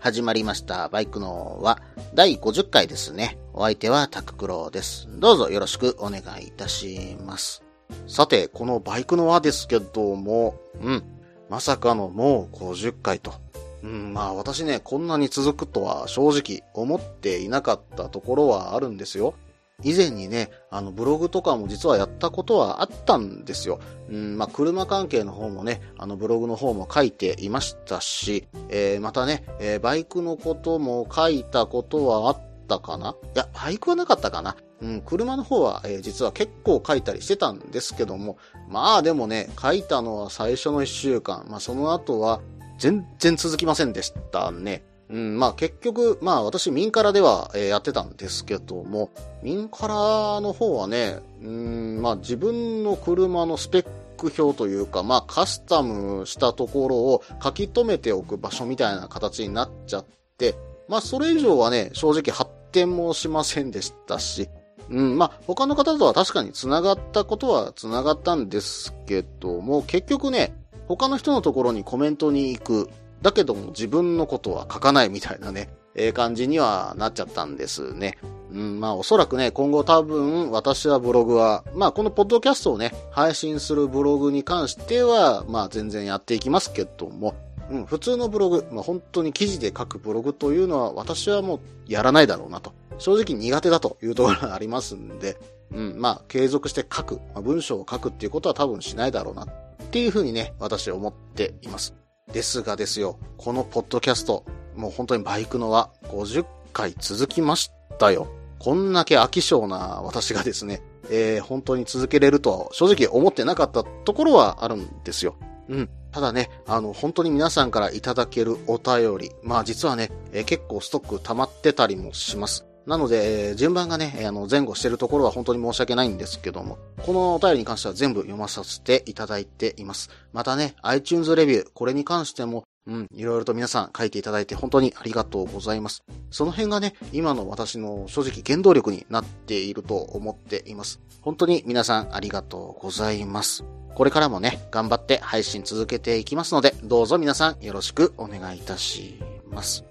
始まりました。バイクのは第50回ですね。お相手はタククロです。どうぞよろしくお願いいたします。さて、このバイクの輪ですけども、うん。まさかのもう50回と。うん、まあ私ね、こんなに続くとは正直思っていなかったところはあるんですよ。以前にね、あのブログとかも実はやったことはあったんですよ。うん、まあ車関係の方もね、あのブログの方も書いていましたし、えーまたね、えーバイクのことも書いたことはあったかな？いや、バイクはなかったかな？うん、車の方は、えー実は結構書いたりしてたんですけども、まあでもね、書いたのは最初の1週間、まあその後は全然続きませんでしたね。うん、まあ結局、まあ私民からでは、えーやってたんですけども、民からの方はね、うん、まあ自分の車のスペック表というか、まあカスタムしたところを書き留めておく場所みたいな形になっちゃって、まあそれ以上はね、正直発展もしませんでしたし、うん、まあ他の方とは確かに繋がったことは繋がったんですけども、結局ね、他の人のところにコメントに行く。だけども自分のことは書かないみたいなね、ええ感じにはなっちゃったんですね。うん、まあおそらくね、今後多分私はブログは、まあこのポッドキャストをね、配信するブログに関しては、まあ全然やっていきますけども、うん、普通のブログ、まあ本当に記事で書くブログというのは私はもうやらないだろうなと。正直苦手だというところがありますんで、うん、まあ継続して書く、まあ、文章を書くっていうことは多分しないだろうなっていうふうにね、私は思っています。ですがですよ、このポッドキャスト、もう本当にバイクのは50回続きましたよ。こんだけ飽き性な私がですね、えー、本当に続けれるとは正直思ってなかったところはあるんですよ。うん。ただね、あの、本当に皆さんからいただけるお便り、まあ実はね、えー結構ストック溜まってたりもします。なので、順番がね、あの、前後してるところは本当に申し訳ないんですけども、このお便りに関しては全部読まさせていただいています。またね、iTunes レビュー、これに関しても、うん、いろいろと皆さん書いていただいて本当にありがとうございます。その辺がね、今の私の正直原動力になっていると思っています。本当に皆さんありがとうございます。これからもね、頑張って配信続けていきますので、どうぞ皆さんよろしくお願いいたします。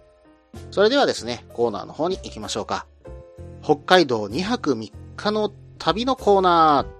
それではですね、コーナーの方に行きましょうか。北海道2泊3日の旅のコーナー。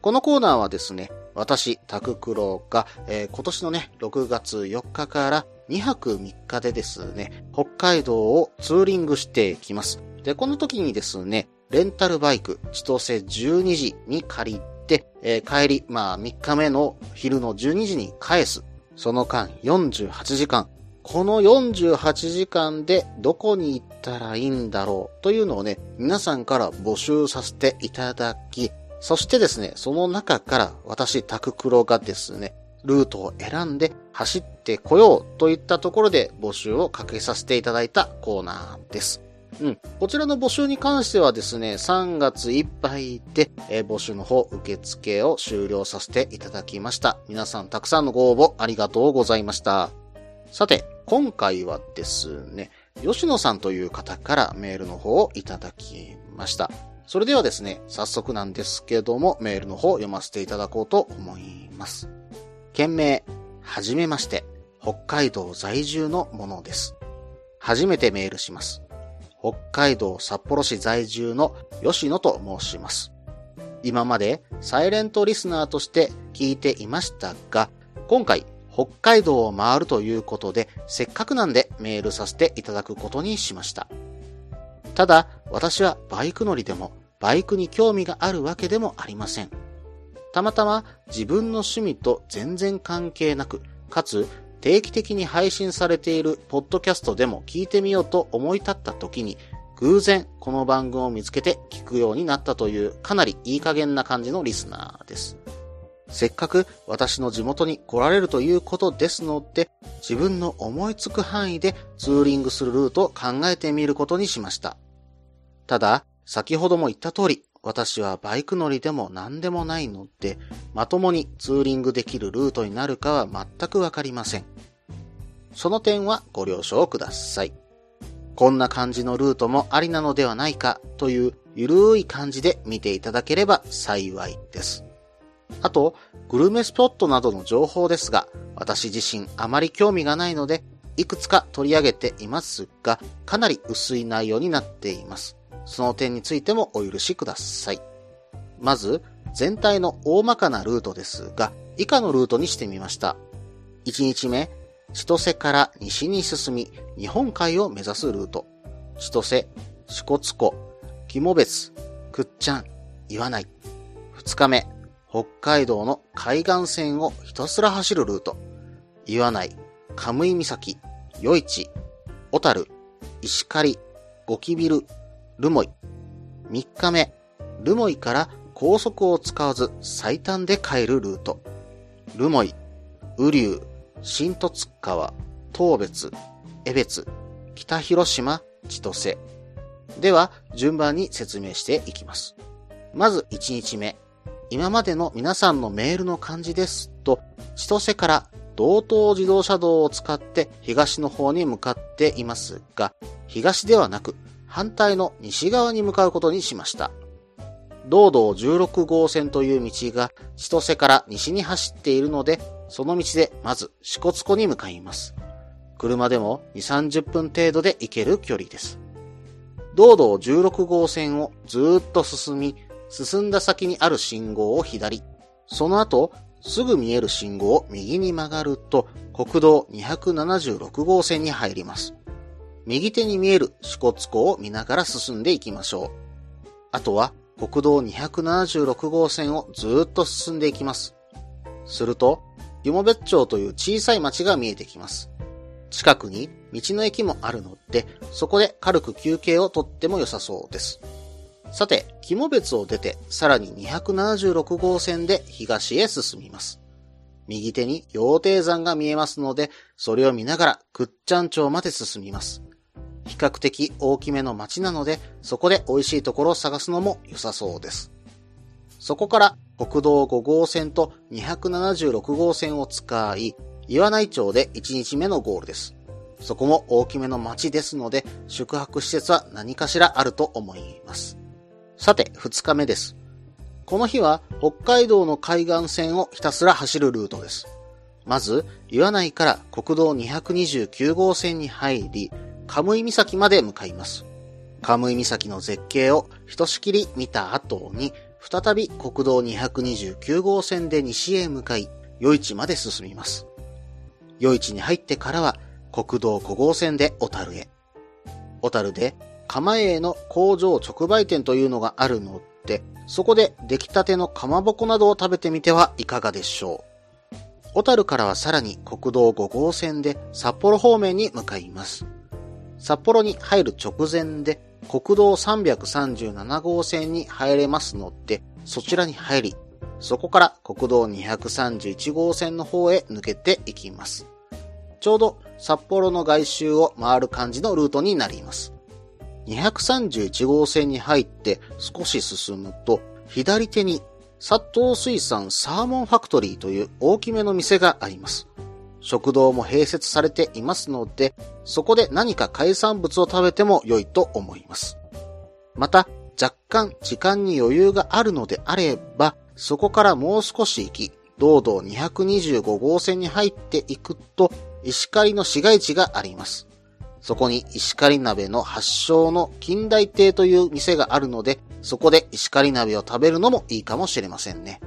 このコーナーはですね、私、タククロが、えー今年のね、6月4日から2泊3日でですね、北海道をツーリングしてきます。で、この時にですね、レンタルバイク、千歳12時に借りて、えー帰り、まあ3日目の昼の12時に返す。その間48時間。この48時間でどこに行ったらいいんだろうというのをね、皆さんから募集させていただき、そしてですね、その中から私、タククロがですね、ルートを選んで走ってこようといったところで募集をかけさせていただいたコーナーです。うん。こちらの募集に関してはですね、3月いっぱいで、えー募集の方受付を終了させていただきました。皆さんたくさんのご応募ありがとうございました。さて、今回はですね、吉野さんという方からメールの方をいただきました。それではですね、早速なんですけども、メールの方を読ませていただこうと思います。件名、はじめまして、北海道在住のものです。初めてメールします。北海道札幌市在住の吉野と申します。今までサイレントリスナーとして聞いていましたが、今回北海道を回るということで、せっかくなんでメールさせていただくことにしました。ただ、私はバイク乗りでも、バイクに興味があるわけでもありません。たまたま自分の趣味と全然関係なく、かつ定期的に配信されているポッドキャストでも聞いてみようと思い立った時に、偶然この番組を見つけて聞くようになったというかなりいい加減な感じのリスナーです。せっかく私の地元に来られるということですので、自分の思いつく範囲でツーリングするルートを考えてみることにしました。ただ、先ほども言った通り、私はバイク乗りでも何でもないので、まともにツーリングできるルートになるかは全くわかりません。その点はご了承ください。こんな感じのルートもありなのではないかというゆるい感じで見ていただければ幸いです。あと、グルメスポットなどの情報ですが、私自身あまり興味がないので、いくつか取り上げていますが、かなり薄い内容になっています。その点についてもお許しください。まず、全体の大まかなルートですが、以下のルートにしてみました。1日目、千歳から西に進み、日本海を目指すルート。千歳、支笏湖、肝別、くっちゃん、岩内。2日目、北海道の海岸線をひたすら走るルート。岩内、カムイ岬、余市、小樽、石狩、ゴキビル、ルモイ。3日目、ルモイから高速を使わず最短で帰るルート。ルモイ、雨竜、新十津川、東別、江別、北広島、千歳。では、順番に説明していきます。まず1日目、今までの皆さんのメールの感じですと、千歳から道東自動車道を使って東の方に向かっていますが、東ではなく反対の西側に向かうことにしました。道道16号線という道が千歳から西に走っているので、その道でまず支笏湖に向かいます。車でも2、30分程度で行ける距離です。道道16号線をずっと進み、進んだ先にある信号を左、その後、すぐ見える信号を右に曲がると、国道276号線に入ります。右手に見える支笏湖を見ながら進んでいきましょう。あとは、国道276号線をずっと進んでいきます。すると、湯も別町という小さい町が見えてきます。近くに道の駅もあるので、そこで軽く休憩をとっても良さそうです。さて、肝別を出て、さらに276号線で東へ進みます。右手に羊蹄山が見えますので、それを見ながら、くっちゃん町まで進みます。比較的大きめの町なので、そこで美味しいところを探すのも良さそうです。そこから国道5号線と276号線を使い、岩内町で1日目のゴールです。そこも大きめの町ですので、宿泊施設は何かしらあると思います。さて、2日目です。この日は北海道の海岸線をひたすら走るルートです。まず、岩内から国道229号線に入り、カムイ岬まで向かいます。カムイ岬の絶景をひとしきり見た後に、再び国道229号線で西へ向かい、余市まで進みます。余市に入ってからは、国道5号線で小樽へ。小樽で釜営の工場直売店というのがあるので、そこで出来たてのかまぼこなどを食べてみてはいかがでしょう。小樽からはさらに国道5号線で札幌方面に向かいます。札幌に入る直前で国道337号線に入れますので、そちらに入り、そこから国道231号線の方へ抜けていきます。ちょうど札幌の外周を回る感じのルートになります。231号線に入って少し進むと、左手に殺東水産サーモンファクトリーという大きめの店があります。食堂も併設されていますので、そこで何か海産物を食べても良いと思います。また、若干時間に余裕があるのであれば、そこからもう少し行き、道道225号線に入っていくと、石狩の市街地があります。そこに石狩鍋の発祥の近代亭という店があるので、そこで石狩鍋を食べるのもいいかもしれませんね。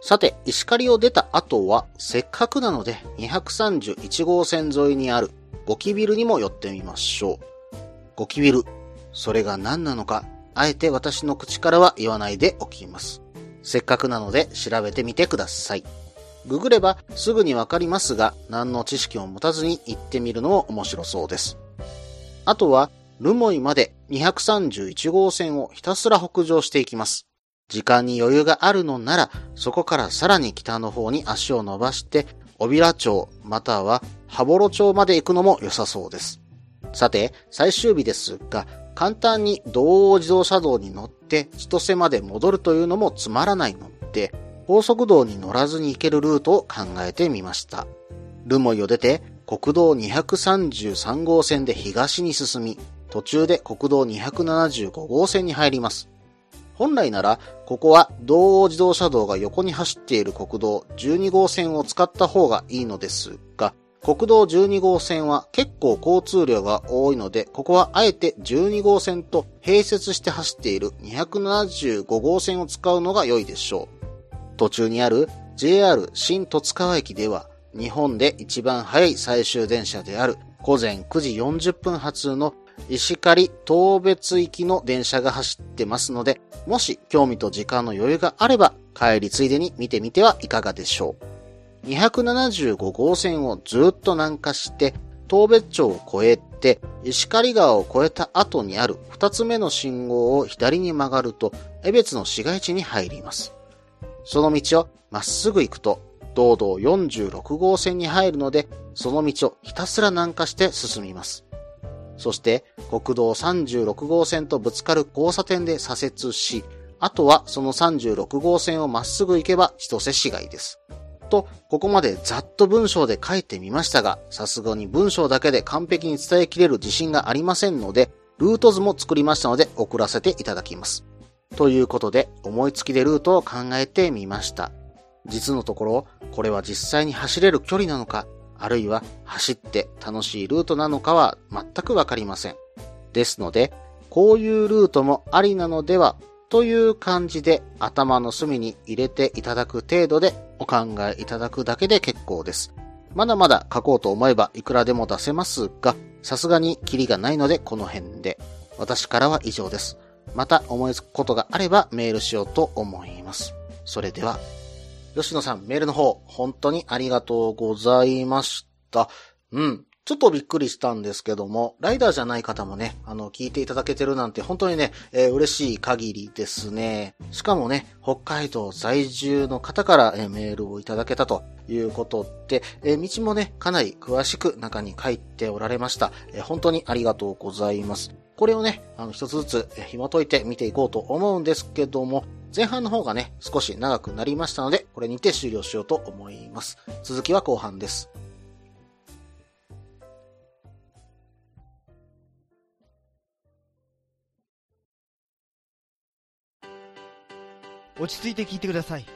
さて、石狩を出た後は、せっかくなので231号線沿いにあるゴキビルにも寄ってみましょう。ゴキビル。それが何なのか、あえて私の口からは言わないでおきます。せっかくなので調べてみてください。ググればすぐにわかりますが、何の知識を持たずに行ってみるのも面白そうです。あとは、ルモイまで231号線をひたすら北上していきます。時間に余裕があるのなら、そこからさらに北の方に足を伸ばして、小平町または羽幌町まで行くのも良さそうです。さて、最終日ですが、簡単に道央自動車道に乗って千歳まで戻るというのもつまらないので、高速道に乗らずに行けるルートを考えてみました。ルモイを出て国道233号線で東に進み、途中で国道275号線に入ります。本来なら、ここは道央自動車道が横に走っている国道12号線を使った方がいいのですが、国道12号線は結構交通量が多いので、ここはあえて12号線と併設して走っている275号線を使うのが良いでしょう。途中にある JR 新戸塚駅では、日本で一番早い最終電車である午前9時40分発の石狩東別行きの電車が走ってますので、もし興味と時間の余裕があれば帰りついでに見てみてはいかがでしょう。275号線をずっと南下して、東別町を越えて、石狩川を越えた後にある二つ目の信号を左に曲がると、江別の市街地に入ります。その道をまっすぐ行くと、道道46号線に入るので、その道をひたすら南下して進みます。そして国道36号線とぶつかる交差点で左折し、あとはその36号線をまっすぐ行けば千歳市街です。と、ここまでざっと文章で書いてみましたが、さすがに文章だけで完璧に伝えきれる自信がありませんので、ルート図も作りましたので送らせていただきます。ということで、思いつきでルートを考えてみました。実のところ、これは実際に走れる距離なのか、あるいは走って楽しいルートなのかは全くわかりません。ですので、こういうルートもありなのではという感じで頭の隅に入れていただく程度でお考えいただくだけで結構です。まだまだ書こうと思えばいくらでも出せますが、さすがにキリがないのでこの辺で。私からは以上です。また思いつくことがあればメールしようと思います。それでは、吉野さんメールの方、本当にありがとうございました。うん。ちょっとびっくりしたんですけども、ライダーじゃない方もね、あの、聞いていただけてるなんて本当にね、えー、嬉しい限りですね。しかもね、北海道在住の方から、えー、メールをいただけたということで、えー、道もね、かなり詳しく中に書いておられました。え本当にありがとうございます。これをね、あの、一つずつ紐解いて見ていこうと思うんですけども、前半の方がね、少し長くなりましたので、これにて終了しようと思います。続きは後半です。落ち着いて聞いてください。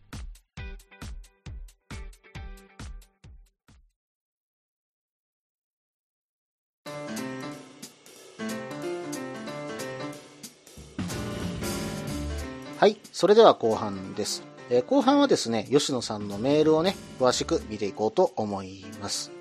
はい。それでは後半です。えー、後半はですね、吉野さんのメールをね、詳しく見ていこうと思います。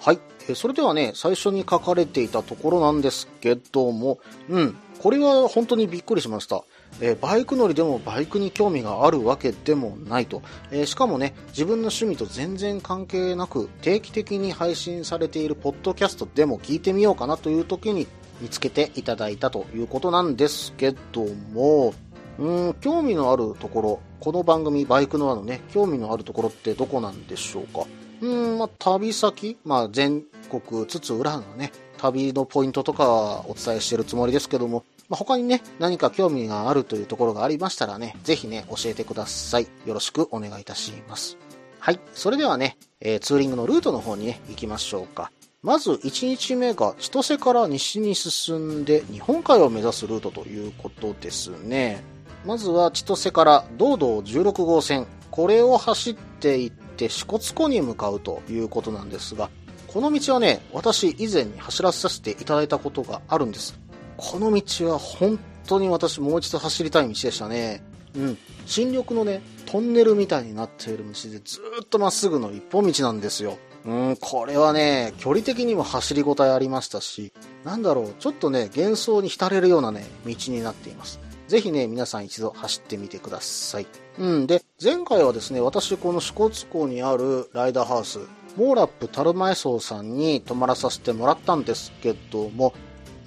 はい。えー、それではね、最初に書かれていたところなんですけども、うん。これは本当にびっくりしました。えー、バイク乗りでもバイクに興味があるわけでもないと、えー、しかもね、自分の趣味と全然関係なく定期的に配信されているポッドキャストでも聞いてみようかなという時に見つけていただいたということなんですけども、うん、興味のあるところ、この番組バイクのあのね、興味のあるところってどこなんでしょうか？うん、まあ、旅先、まあ、全国津々浦々のね、旅のポイントとかはお伝えしてるつもりですけども、まあ、他にね、何か興味があるというところがありましたらね、ぜひね、教えてください。よろしくお願いいたします。はい。それではね、えー、ツーリングのルートの方にね、行きましょうか。まず1日目が千歳から西に進んで日本海を目指すルートということですね。まずは千歳から道道16号線。これを走っていって支笏湖に向かうということなんですが、この道はね、私以前に走らさせていただいたことがあるんです。この道は本当に私もう一度走りたい道でしたね。うん。新緑のね、トンネルみたいになっている道でずっとまっすぐの一本道なんですよ。うん、これはね、距離的にも走りごたえありましたし、なんだろう、ちょっとね、幻想に浸れるようなね、道になっています。ぜひね、皆さん一度走ってみてください。うん、で、前回はですね、私この支笏湖にあるライダーハウス、モーラップ樽前荘さんに泊まらさせてもらったんですけども、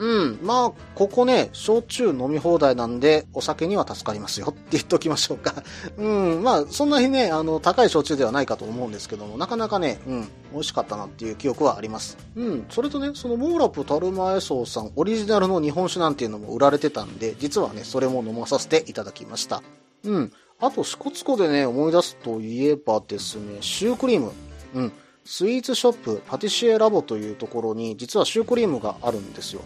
うん、まあ、ここね、焼酎飲み放題なんで、お酒には助かりますよって言っておきましょうか。うん、まあ、そんなにね、あの、高い焼酎ではないかと思うんですけども、なかなかね、うん、美味しかったなっていう記憶はあります。うん、それとね、そのモーラプタルマエソウさん、オリジナルの日本酒なんていうのも売られてたんで、実はね、それも飲まさせていただきました。うん。あと、支笏湖でね、思い出すといえばですね、シュークリーム。うん。スイーツショップ、パティシエラボというところに、実はシュークリームがあるんですよ。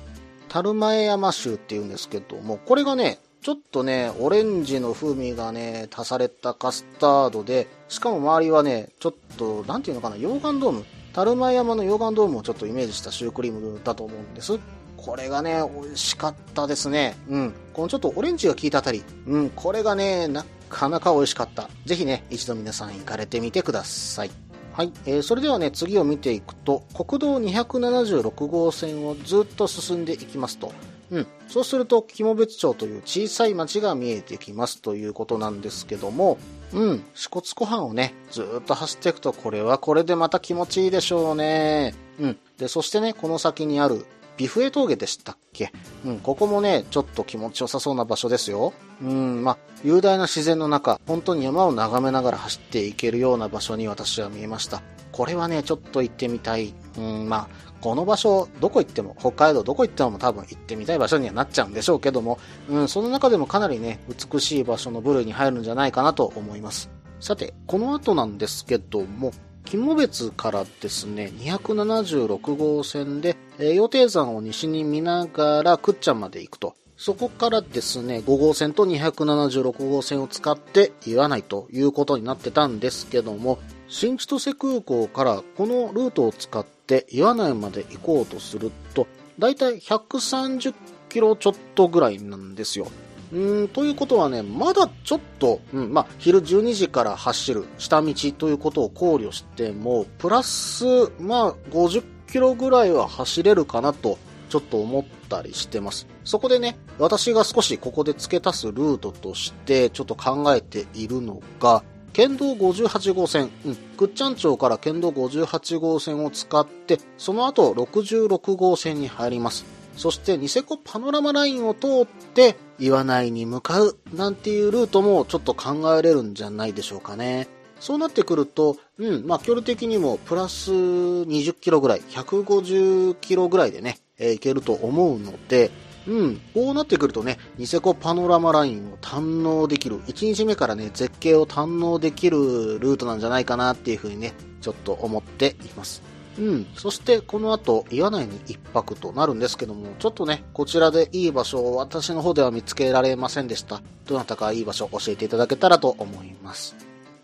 樽前山州っていうんですけども、これがね、ちょっとね、オレンジの風味がね、足されたカスタードで、しかも周りはね、ちょっと、なんていうのかな、溶岩ドーム？樽前山の溶岩ドームをちょっとイメージしたシュークリームだと思うんです。これがね、美味しかったですね。うん。このちょっとオレンジが効いたあたり。うん、これがね、なかなか美味しかった。ぜひね、一度皆さん行かれてみてください。はい。えー、それではね、次を見ていくと、国道276号線をずっと進んでいきますと、うん。そうすると、肝別町という小さい町が見えてきますということなんですけども、うん。支笏湖畔をね、ずっと走っていくと、これはこれでまた気持ちいいでしょうね。うん。で、そしてね、この先にある、ビフエ峠でしたっけ？うん、ここもね、ちょっと気持ちよさそうな場所ですよ。うん、まあ、雄大な自然の中、本当に山を眺めながら走っていけるような場所に私は見えました。これはね、ちょっと行ってみたい。うん、まあ、この場所、どこ行っても、北海道どこ行っても多分行ってみたい場所にはなっちゃうんでしょうけども、うん、その中でもかなりね、美しい場所の部類に入るんじゃないかなと思います。さて、この後なんですけども、肝別からですね、276号線で、えー、予定山を西に見ながら、くっちゃんまで行くと。そこからですね、5号線と276号線を使って岩内ということになってたんですけども、新千歳空港からこのルートを使って岩内まで行こうとすると、だいたい130キロちょっとぐらいなんですよ。うん、ということはね、まだちょっと、うん、まあ、昼12時から走る下道ということを考慮しても、プラス、まあ、50キロぐらいは走れるかなと、ちょっと思ったりしてます。そこでね、私が少しここで付け足すルートとして、ちょっと考えているのが、県道58号線、うん、くっちゃん町から県道58号線を使って、その後66号線に入ります。そしてニセコパノラマラインを通って岩内に向かうなんていうルートもちょっと考えれるんじゃないでしょうかね。そうなってくると、うん、まあ距離的にもプラス20キロぐらい、150キロぐらいでね、えー、行けると思うので、うん、こうなってくるとね、ニセコパノラマラインを堪能できる、1日目からね、絶景を堪能できるルートなんじゃないかなっていうふうにね、ちょっと思っています。うん。そして、この後、岩内に一泊となるんですけども、ちょっとね、こちらでいい場所を私の方では見つけられませんでした。どなたかいい場所を教えていただけたらと思います。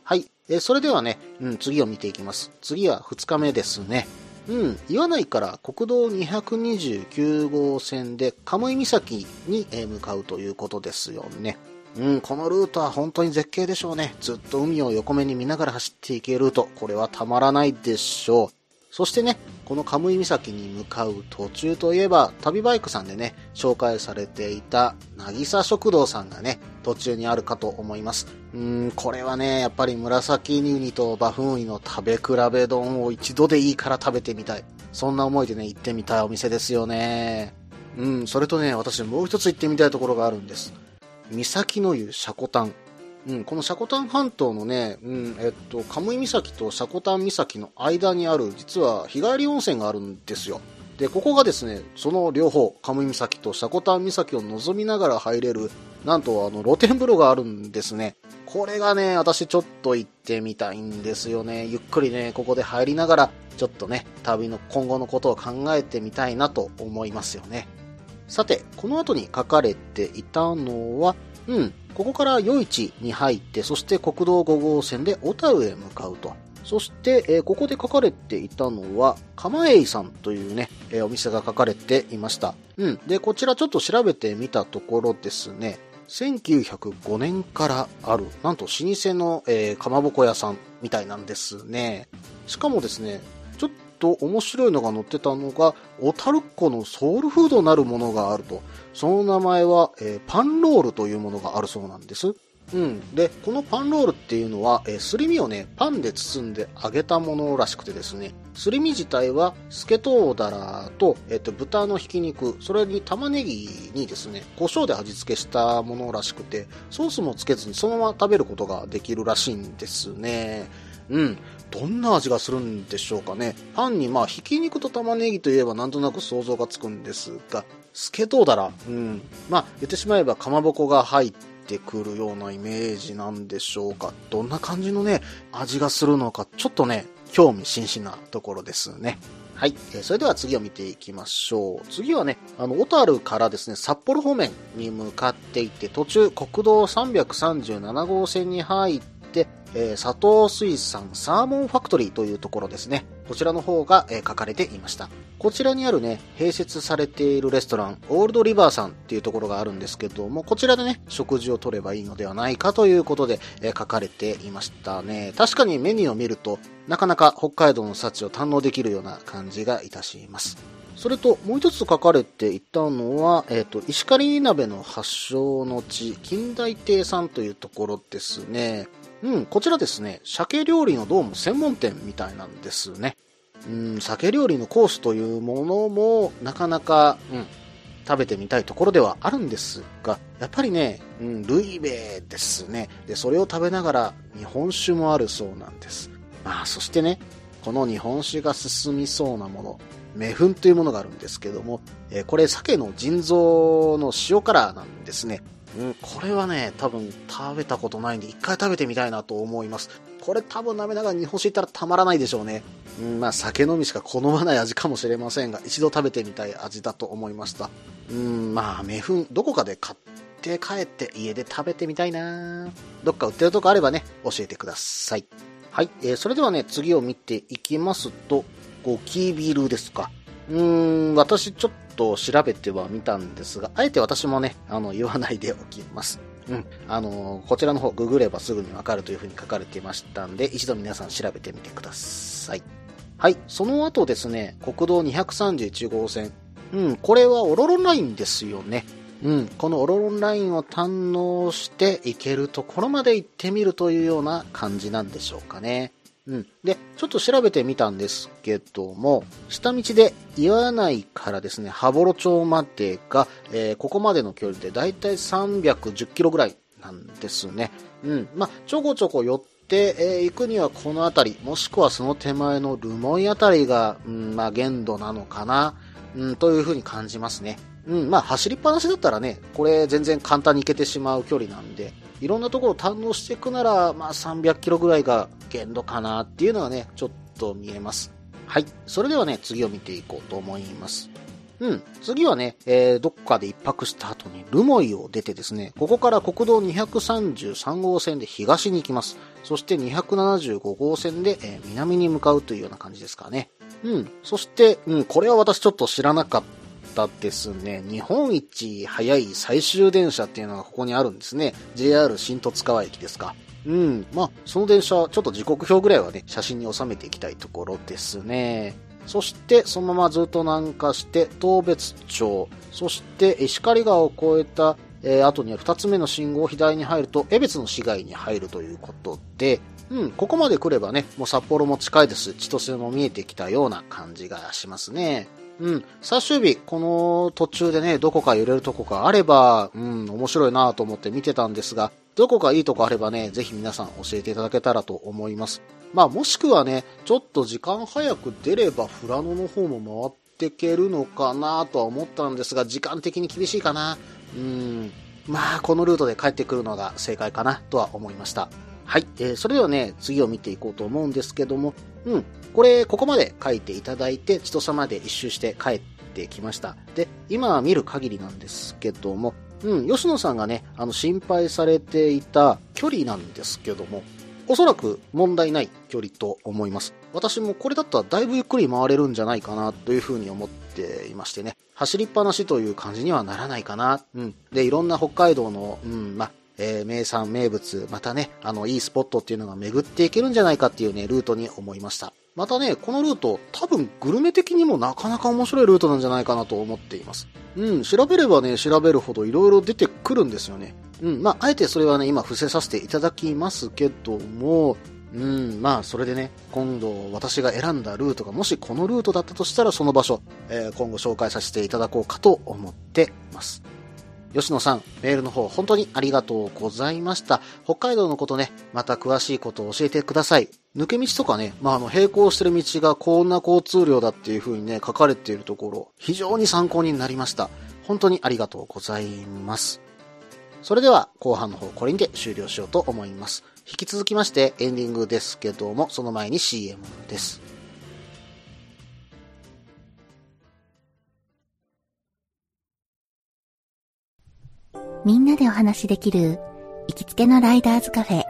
はい。えそれではね、うん、次を見ていきます。次は2日目ですね。うん、岩内から国道229号線で鴨居岬に向かうということですよね。うん、このルートは本当に絶景でしょうね。ずっと海を横目に見ながら走っていけるルート。これはたまらないでしょう。そしてね、このカムイ岬に向かう途中といえば、旅バイクさんでね、紹介されていた、なぎさ食堂さんがね、途中にあるかと思います。うーん、これはね、やっぱり紫ウニとバフンウニの食べ比べ丼を一度でいいから食べてみたい。そんな思いでね、行ってみたいお店ですよね。うん、それとね、私もう一つ行ってみたいところがあるんです。岬の湯シャコタン。うん、このシャコタン半島のね、うん、えっと、カムイ岬とシャコタン岬の間にある、実は日帰り温泉があるんですよ。で、ここがですね、その両方、カムイ岬とシャコタン岬を望みながら入れる、なんとあの、露天風呂があるんですね。これがね、私ちょっと行ってみたいんですよね。ゆっくりね、ここで入りながら、ちょっとね、旅の今後のことを考えてみたいなと思いますよね。さて、この後に書かれていたのは、うん、ここから余市に入って、そして国道5号線で小樽へ向かうと。そして、えーここで書かれていたのは、釜栄さんというね、えーお店が書かれていました。うん。で、こちらちょっと調べてみたところですね、1905年からある、なんと老舗の、えー、かまぼこ屋さんみたいなんですね。しかもですね、と面白いのが載ってたのが、小樽っ子のソウルフードなるものがあると。その名前は、えー、パンロールというものがあるそうなんです。うん。で、このパンロールっていうのは、えーすり身をね、パンで包んで揚げたものらしくてですね、すり身自体は、スケトウダラと、えっ、と、豚のひき肉、それに玉ねぎにですね、胡椒で味付けしたものらしくて、ソースもつけずにそのまま食べることができるらしいんですね。うん。どんな味がするんでしょうかね。パンに、まあ、ひき肉と玉ねぎといえばなんとなく想像がつくんですが、スケトウダラ、うん。まあ、言ってしまえばかまぼこが入ってくるようなイメージなんでしょうか。どんな感じのね、味がするのか、ちょっとね、興味津々なところですね。はい。えーそれでは次を見ていきましょう。次はね、あの、小樽からですね、札幌方面に向かっていって、途中、国道337号線に入って、えー佐藤水産サーモンファクトリーというところですね。こちらの方が、えー書かれていました。こちらにあるね、併設されているレストラン、オールドリバーさんっていうところがあるんですけども、こちらでね、食事を取ればいいのではないかということで、えー書かれていましたね。確かにメニューを見ると、なかなか北海道の幸を堪能できるような感じがいたします。それと、もう一つ書かれていたのは、えっ、と、石狩鍋の発祥の地、近代亭さんというところですね。うん、こちらですね、鮭料理のどうも専門店みたいなんですね。うん、鮭料理のコースというものも、なかなか、うん、食べてみたいところではあるんですが、やっぱりね、うん、ルイベですね。で、それを食べながら日本酒もあるそうなんです。まあ、そしてね、この日本酒が進みそうなもの、メフンというものがあるんですけども、えーこれ鮭の腎臓の塩辛なんですね。うん、これはね、多分食べたことないんで、一回食べてみたいなと思います。これ多分舐めながら日本酒いったらたまらないでしょうね。うん、まあ酒飲みしか好まない味かもしれませんが、一度食べてみたい味だと思いました。うん、まあ、メフン、どこかで買って帰って家で食べてみたいなどっか売ってるとこあればね、教えてください。はい、えーそれではね、次を見ていきますと、ゴキビルですか。うーん、私ちょっと調べてはみたんですが、あえて私もね、あの、言わないでおきます。うん。あの、こちらの方、ググればすぐにわかるというふうに書かれていましたんで、一度皆さん調べてみてください。はい。その後ですね、国道231号線。うん、これはオロロンラインですよね。うん、このオロロンラインを堪能して行けるところまで行ってみるというような感じなんでしょうかね。うん。で、ちょっと調べてみたんですけども、下道で岩内からですね、羽幌町までが、えーここまでの距離でだいたい310キロぐらいなんですね。うん。まあ、ちょこちょこ寄って、えー行くにはこの辺り、もしくはその手前の留萌辺りが、うん、まあ、限度なのかな、うん、というふうに感じますね。うん、まあ、走りっぱなしだったらね、これ全然簡単に行けてしまう距離なんで、いろんなところを堪能していくなら、まあ、300キロぐらいが限度かなっていうのはね、ちょっと見えます。はい。それではね、次を見ていこうと思います。うん。次はね、えー、どっかで一泊した後にルモイを出てですね、ここから国道233号線で東に行きます。そして275号線で、えー南に向かうというような感じですかね。うん。そして、うん、これは私ちょっと知らなかったたですね。日本一早い最終電車っていうのがここにあるんですね。JR 新十津川駅ですか。うん。まあ、その電車、ちょっと時刻表ぐらいはね、写真に収めていきたいところですね。そして、そのままずっと南下して、当別町、そして、石狩川を越えた、えー後には二つ目の信号を左に入ると、江別の市街に入るということで、うん、ここまで来ればね、もう札幌も近いです。千歳も見えてきたような感じがしますね。うん、最終日、この途中でね、どこか揺れるとこがあれば、うん、面白いなと思って見てたんですが、どこかいいとこあればね、ぜひ皆さん教えていただけたらと思います。まあもしくはね、ちょっと時間早く出れば富良野の方も回っていけるのかなとは思ったんですが、時間的に厳しいかな。うん。まあこのルートで帰ってくるのが正解かなとは思いました。はい。えーそれではね、次を見ていこうと思うんですけども、うん。これ、ここまで書いていただいて、千歳まで一周して帰ってきました。で、今見る限りなんですけども、うん、吉野さんがね、あの、心配されていた距離なんですけども、おそらく問題ない距離と思います。私もこれだったらだいぶゆっくり回れるんじゃないかなというふうに思っていましてね、走りっぱなしという感じにはならないかな。うん。で、いろんな北海道の、うん、ま、えー名産、名物、またね、あの、いいスポットっていうのが巡っていけるんじゃないかっていうね、ルートに思いました。またね、このルート、多分グルメ的にもなかなか面白いルートなんじゃないかなと思っています。うん、調べればね、調べるほどいろいろ出てくるんですよね。うん、まあ、あえてそれはね、今伏せさせていただきますけども、うん、まあ、それでね、今度私が選んだルートがもしこのルートだったとしたらその場所、えー今後紹介させていただこうかと思ってます。吉野さん、メールの方本当にありがとうございました。北海道のことね、また詳しいことを教えてください。抜け道とかね、まあ、あの、並行してる道がこんな交通量だっていう風にね、書かれているところ、非常に参考になりました。本当にありがとうございます。それでは、後半の方、これにて終了しようと思います。引き続きまして、エンディングですけども、その前に CM です。みんなでお話しできる行きつけのライダーズカフェ、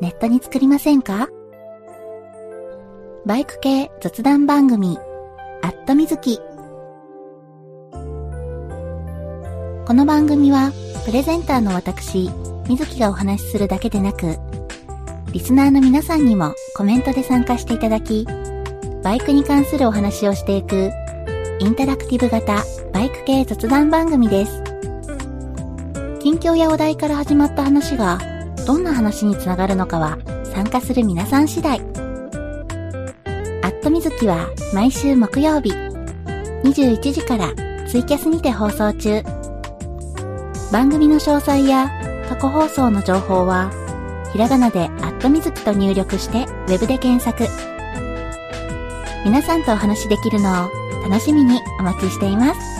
ネットに作りませんか？バイク系雑談番組、アットみずき。この番組は、プレゼンターの私、みずきがお話しするだけでなく、リスナーの皆さんにもコメントで参加していただき、バイクに関するお話をしていく、インタラクティブ型バイク系雑談番組です。近況やお題から始まった話が、どんな話につながるのかは、参加する皆さん次第。アットみずきは、毎週木曜日、21時からツイキャスにて放送中。番組の詳細や過去放送の情報は、ひらがなでアットみずきと入力して、ウェブで検索。皆さんとお話しできるのを楽しみにお待ちしています。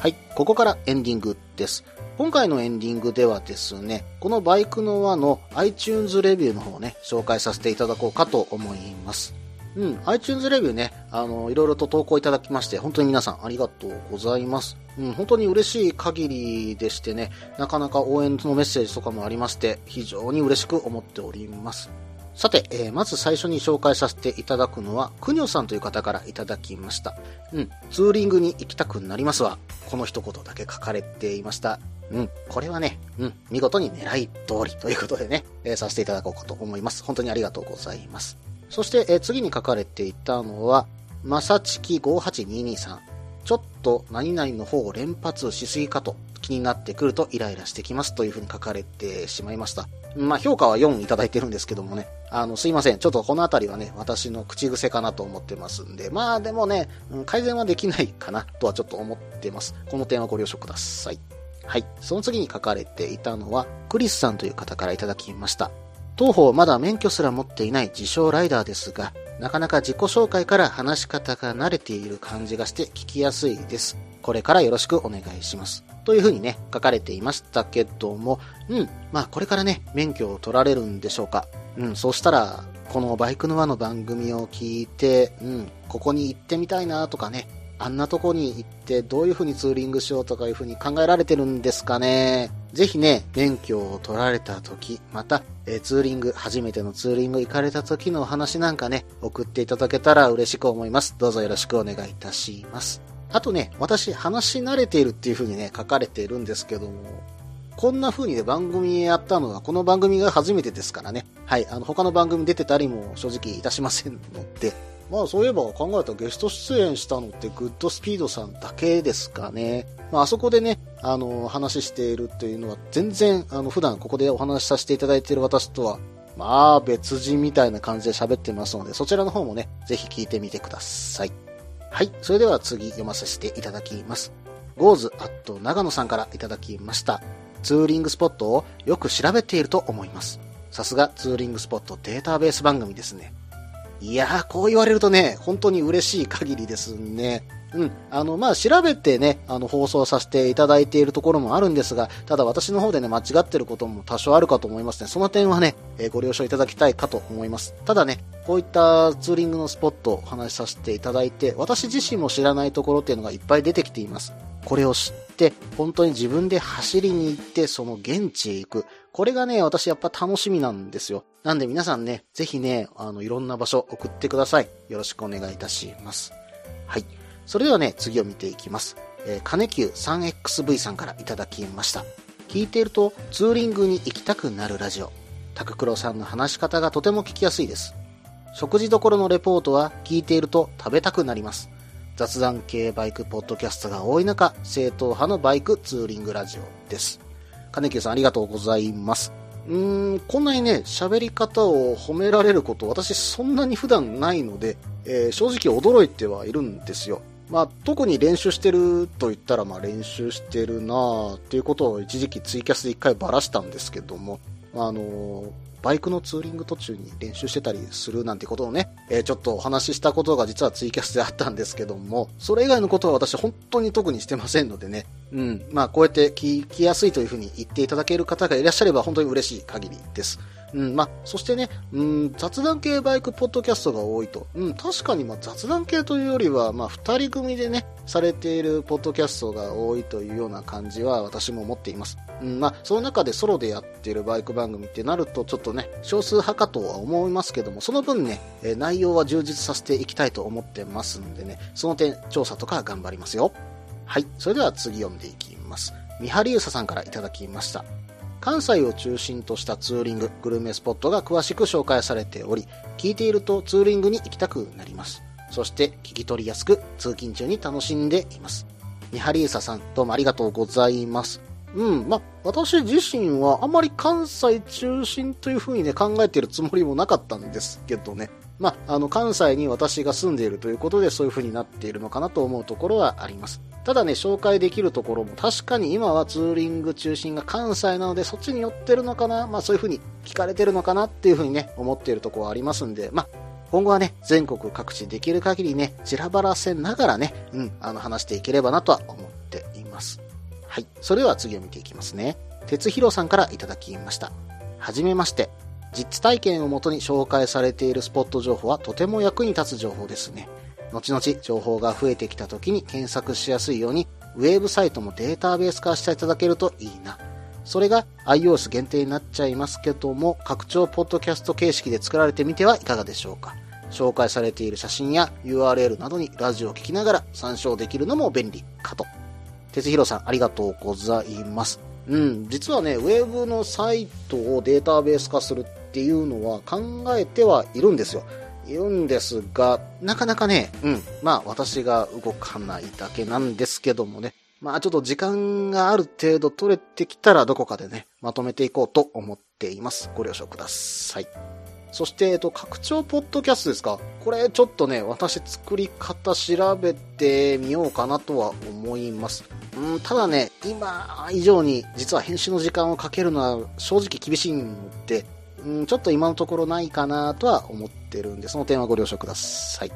はい、ここからエンディングです。今回のエンディングではですね、このバイクの輪の iTunes レビューの方をね、紹介させていただこうかと思います。うん、iTunes レビューね、あの、いろいろと投稿いただきまして、本当に皆さんありがとうございます。うん、本当に嬉しい限りでしてね、なかなか応援のメッセージとかもありまして、非常に嬉しく思っております。さて、えーまず最初に紹介させていただくのは、くにょさんという方からいただきました。うん、ツーリングに行きたくなりますわ。この一言だけ書かれていました。うん、これはね、うん、見事に狙い通りということでね、えーさせていただこうかと思います。本当にありがとうございます。そして、えー次に書かれていたのは、まさちき5822さん。ちょっと何々の方を連発しすぎかと気になってくるとイライラしてきますというふうに書かれてしまいました。まあ評価は4いただいてるんですけどもね。あの、すいません。ちょっとこのあたりはね、私の口癖かなと思ってますんで。まあでもね、改善はできないかなとはちょっと思ってます。この点はご了承ください。はい。その次に書かれていたのは、クリスさんという方からいただきました。当方まだ免許すら持っていない自称ライダーですが、なかなか自己紹介から話し方が慣れている感じがして聞きやすいです。これからよろしくお願いします。というふうにね、書かれていましたけども、うん、まあこれからね、免許を取られるんでしょうか。うん、そうしたら、このバイクの輪の番組を聞いて、うん、ここに行ってみたいなとかね、あんなとこに行ってどういう風にツーリングしようとかいう風に考えられてるんですかね。ぜひね、免許を取られた時、また、えツーリング、初めてのツーリング行かれた時のお話なんかね、送っていただけたら嬉しく思います。どうぞよろしくお願いいたします。あとね、私、話し慣れているっていう風にね、書かれているんですけども、こんな風にね、番組やったのは、この番組が初めてですからね。はい、あの、他の番組出てたりも正直いたしませんので、まあそういえば考えたゲスト出演したのってグッドスピードさんだけですかね。まああそこでね、あの、話しているっていうのは全然、あの、普段ここでお話しさせていただいている私とは、まあ別人みたいな感じで喋ってますので、そちらの方もね、ぜひ聞いてみてください。はい、それでは次読ませていただきます。ゴーズアット長野さんからいただきました。ツーリングスポットをよく調べていると思います。さすがツーリングスポットデータベース番組ですね。いやー、こう言われるとね、本当に嬉しい限りですね。うん。あの、まあ、調べてね、あの、放送させていただいているところもあるんですが、ただ私の方でね、間違ってることも多少あるかと思いますね。その点はね、えーご了承いただきたいかと思います。ただね、こういったツーリングのスポットをお話しさせていただいて、私自身も知らないところっていうのがいっぱい出てきています。これを知って、本当に自分で走りに行って、その現地へ行く。これがね、私やっぱ楽しみなんですよ。なんで皆さんね、ぜひね、あの、いろんな場所送ってください。よろしくお願いいたします。はい。それではね、次を見ていきます。えー、金久 3XV さんからいただきました。聞いていると、ツーリングに行きたくなるラジオ。タククロさんの話し方がとても聞きやすいです。食事どころのレポートは聞いていると食べたくなります。雑談系バイクポッドキャストが多い中、正統派のバイクツーリングラジオです。金久さんありがとうございます。うーん、こんなにね、喋り方を褒められること、私そんなに普段ないので、えー正直驚いてはいるんですよ。まあ、特に練習してると言ったら、まあ練習してるなあっていうことを一時期ツイキャスで一回ばらしたんですけども、あのーバイクのツーリング途中に練習してたりするなんてことをね、えーちょっとお話ししたことが実はツイキャスであったんですけども、それ以外のことは私本当に特にしてませんのでね、うん、まあこうやって聞きやすいというふうに言っていただける方がいらっしゃれば本当に嬉しい限りです。うん、まあ、そしてね、うん、雑談系バイクポッドキャストが多いと。うん、確かにま雑談系というよりは、まあ二人組でね、されているポッドキャストが多いというような感じは私も思っています。うん、まあ、その中でソロでやっているバイク番組ってなると、ちょっとね、少数派かとは思いますけども、その分ね、え内容は充実させていきたいと思ってますんでね、その点、調査とか頑張りますよ。はい、それでは次読んでいきます。三春優沙さんからいただきました。関西を中心としたツーリング、グルメスポットが詳しく紹介されており、聞いているとツーリングに行きたくなります。そして聞き取りやすく通勤中に楽しんでいます。三春優沙さん、どうもありがとうございます。うん、ま、私自身はあまり関西中心というふうにね、考えてるつもりもなかったんですけどね。まあ、あの、関西に私が住んでいるということで、そういうふうになっているのかなと思うところはあります。ただね、紹介できるところも確かに今はツーリング中心が関西なので、そっちに寄ってるのかなまあそういうふうに聞かれてるのかなっていうふうにね、思っているところはありますんで、まあ、今後はね、全国各地できる限りね、散らばらせながらね、うん、あの、話していければなとは思っています。はい。それでは次を見ていきますね。鉄弘さんからいただきました。はじめまして。実地体験をもとに紹介されているスポット情報はとても役に立つ情報ですね。後々情報が増えてきた時に検索しやすいように、ウェブサイトもデータベース化していただけるといいな。それが iOS 限定になっちゃいますけども、拡張ポッドキャスト形式で作られてみてはいかがでしょうか。紹介されている写真や URL などにラジオを聞きながら参照できるのも便利かと。哲弘さん、ありがとうございます。うん、実はね、ウェブのサイトをデータベース化するっていうのは考えてはいるんですよ。いるんですが、なかなかね、うん、まあ私が動かないだけなんですけどもね、まあちょっと時間がある程度取れてきたらどこかでね、まとめていこうと思っています。ご了承ください。そして、えっと、拡張ポッドキャストですか？これちょっとね、私作り方調べてみようかなとは思います。うん、ただね、今以上に実は編集の時間をかけるのは正直厳しいので、うん、ちょっと今のところないかなとは思ってるんで、その点はご了承ください。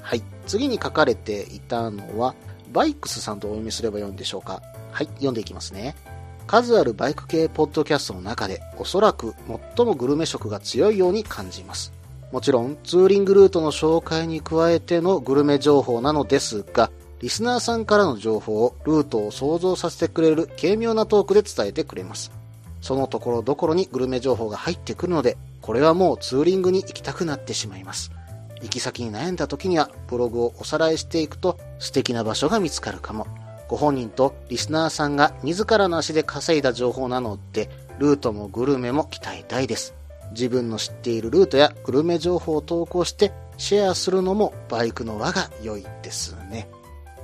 はい。次に書かれていたのは、バイクスさんとお読みすればよいんでしょうかはい、読んでいきますね。数あるバイク系ポッドキャストの中で、おそらく最もグルメ色が強いように感じます。もちろん、ツーリングルートの紹介に加えてのグルメ情報なのですが、リスナーさんからの情報をルートを想像させてくれる軽妙なトークで伝えてくれます。そのところどころにグルメ情報が入ってくるので、これはもうツーリングに行きたくなってしまいます。行き先に悩んだ時には、ブログをおさらいしていくと素敵な場所が見つかるかも。ご本人とリスナーさんが自らの足で稼いだ情報なので、ルートもグルメも期待大です。自分の知っているルートやグルメ情報を投稿してシェアするのもバイクの輪が良いですね。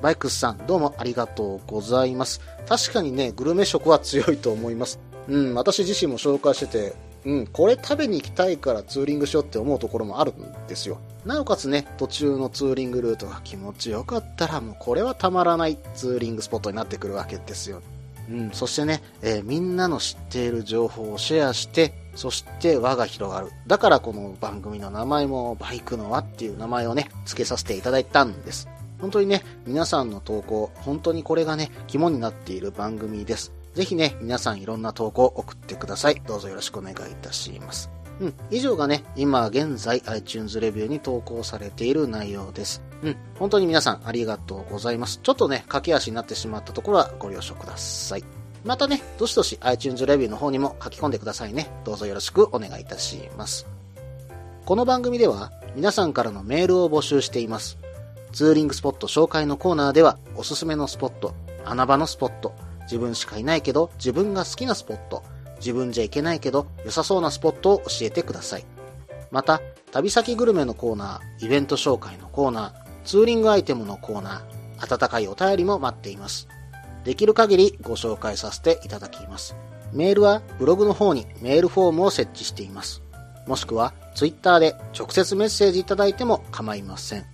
バイクスさん、どうもありがとうございます。確かにね、グルメ食は強いと思います。うん、私自身も紹介してて、うん、これ食べに行きたいからツーリングしようって思うところもあるんですよ。なおかつね、途中のツーリングルートが気持ちよかったら、もうこれはたまらないツーリングスポットになってくるわけですよ。うん、そしてね、えーみんなの知っている情報をシェアして、そして輪が広がる。だからこの番組の名前もバイクの輪っていう名前をね、付けさせていただいたんです。本当にね、皆さんの投稿、本当にこれがね、肝になっている番組です。ぜひね、皆さんいろんな投稿を送ってください。どうぞよろしくお願いいたします。うん、以上がね、今現在 iTunes レビューに投稿されている内容です。うん、本当に皆さんありがとうございます。ちょっとね、駆け足になってしまったところはご了承ください。またね、どしどし iTunes レビューの方にも書き込んでくださいね。どうぞよろしくお願いいたします。この番組では皆さんからのメールを募集しています。ツーリングスポット紹介のコーナーではおすすめのスポット、穴場のスポット、自分しかいないけど自分が好きなスポット、自分じゃいけないけど良さそうなスポットを教えてください。また、旅先グルメのコーナー、イベント紹介のコーナー、ツーリングアイテムのコーナー、温かいお便りも待っています。できる限りご紹介させていただきます。メールはブログの方にメールフォームを設置しています。もしくはツイッターで直接メッセージいただいても構いません。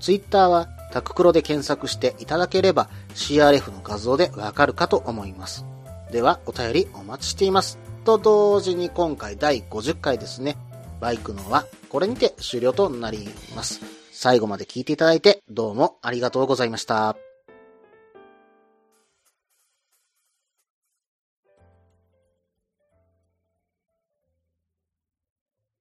ツイッターはタククロで検索していただければ CRF の画像でわかるかと思います。ではお便りお待ちしています。と同時に今回第50回ですね。バイクのはこれにて終了となります。最後まで聞いていただいてどうもありがとうございました。